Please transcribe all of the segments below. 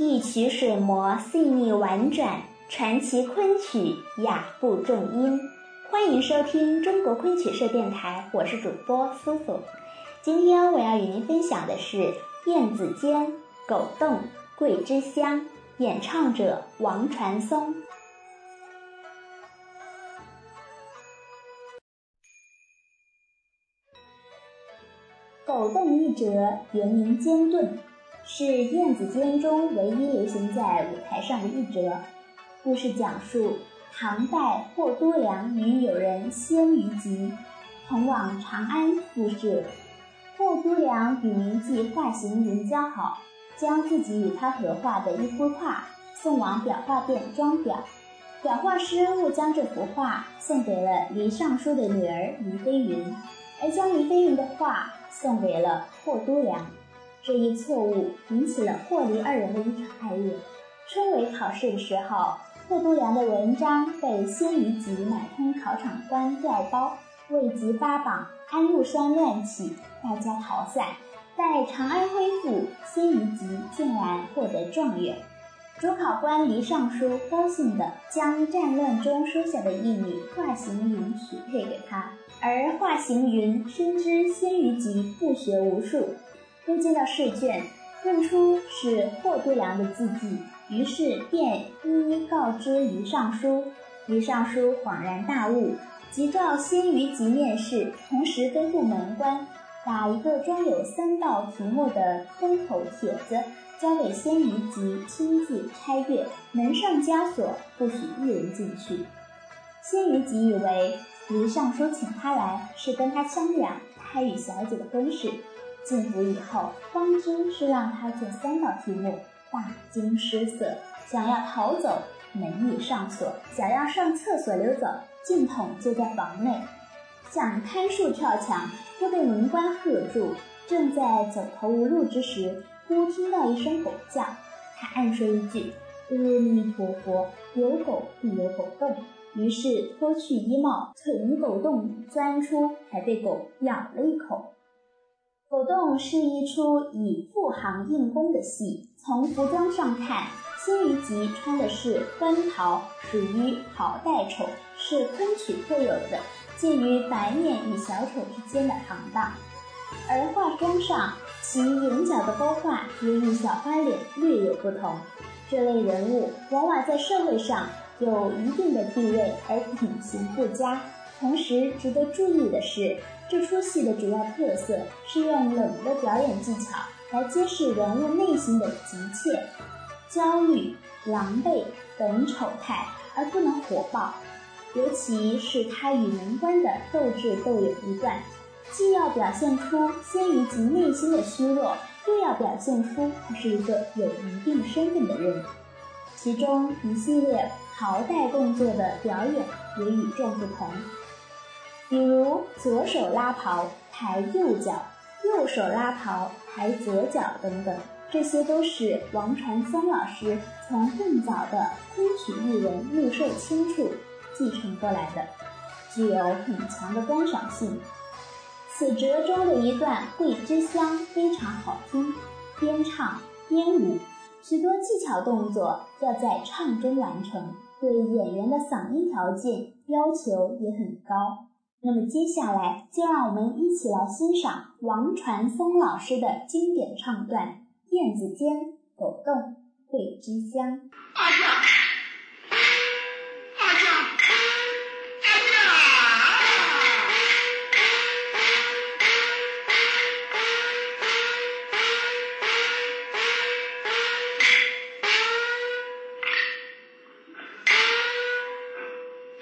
一曲水磨细腻婉转，传奇昆曲雅步重音。欢迎收听中国昆曲社电台，我是主播苏苏。今天我要与您分享的是《燕子尖·狗洞桂枝香》，演唱者王传松。狗洞一折，原名尖盾。是燕子间中唯一流行在舞台上的一折。故事讲述唐代霍都良与友人鲜于吉同往长安复试。霍都良与名妓画行云交好，将自己与他合画的一幅画送往裱画店装裱。裱画师误将这幅画送给了黎尚书的女儿黎飞云，而将黎飞云的画送给了霍都良。这一错误引起了霍黎二人的一场爱恋。春闱考试的时候，霍都良的文章被鲜于集买通考场官调包，未及发榜，安禄山乱起，大家逃散。待长安恢复，鲜于集竟然获得状元。主考官黎尚书高兴地将战乱中收下的一女华行云许配给他，而华行云深知鲜于集不学无术。又见到试卷，认出是霍都良的字迹，于是便一一告知于尚书。于尚书恍然大悟，即召鲜于集面试，同时吩咐门官把一个装有三道题目的封口帖子交给鲜于集亲自拆阅，门上枷锁，不许一人进去。鲜于集以为黎尚书请他来是跟他商量他与小姐的婚事。进府以后，方知是让他做三道题目，大惊失色，想要逃走，门已上锁；想要上厕所溜走，进筒就在房内；想攀树跳墙，又被门官喝住。正在走投无路之时，忽听到一声狗叫，他暗说一句：“阿弥陀佛，有狗必有狗洞。”于是脱去衣帽，从狗洞钻出，还被狗咬了一口。狗洞是一出以富行硬功的戏。从服装上看，鲜于集穿的是官袍，属于袍带丑，是昆曲特有的介于白面与小丑之间的行当。而化妆上，其眼角的勾画也与小花脸略有不同。这类人物往往在社会上有一定的地位，而品行不佳。同时值得注意的是。这出戏的主要特色是用冷的表演技巧来揭示人物内心的急切、焦虑、狼狈等丑态，而不能火爆。尤其是他与门官的斗智斗勇一段，既要表现出先于其内心的虚弱，又要表现出他是一个有一定身份的人。其中一系列袍带动作的表演也与众不同。比如左手拉袍抬右脚，右手拉袍抬左脚等等，这些都是王传松老师从更早的昆曲艺人陆寿清处继承过来的，具有很强的观赏性。此折中的一段《桂枝香》非常好听，边唱边舞，许多技巧动作要在唱中完成，对演员的嗓音条件要求也很高。那么接下来，就让我们一起来欣赏王传峰老师的经典唱段《燕子尖》，狗动桂枝香。啊呀！啊呀！啊呀！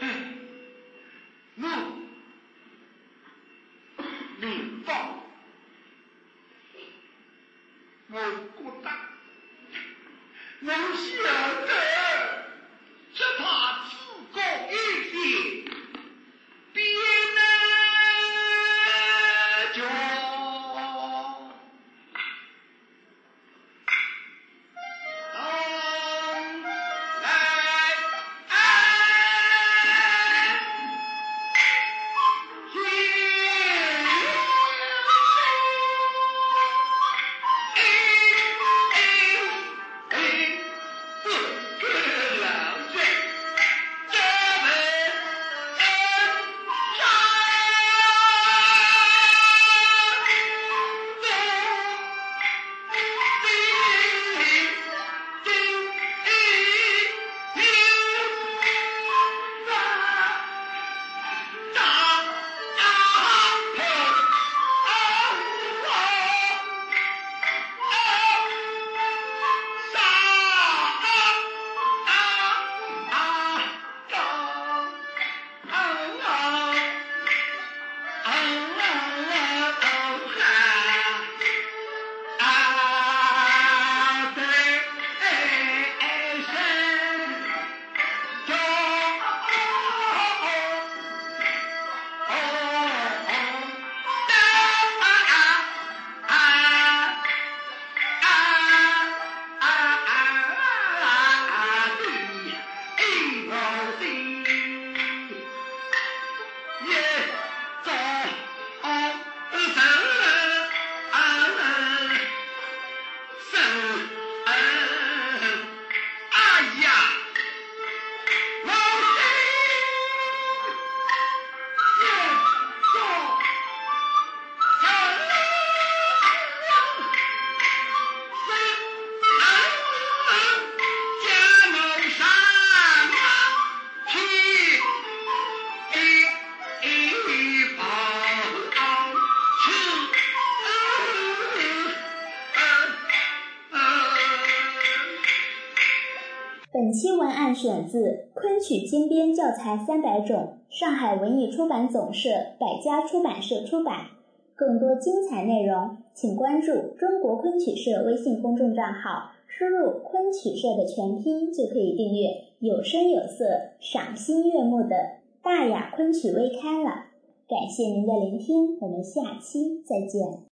嗯，嗯！名报。我孤单，能想着。新文案选自《昆曲精编教材三百种》，上海文艺出版总社、百家出版社出版。更多精彩内容，请关注中国昆曲社微信公众账号，输入“昆曲社”的全拼就可以订阅有声有色、赏心悦目的《大雅昆曲微刊》了。感谢您的聆听，我们下期再见。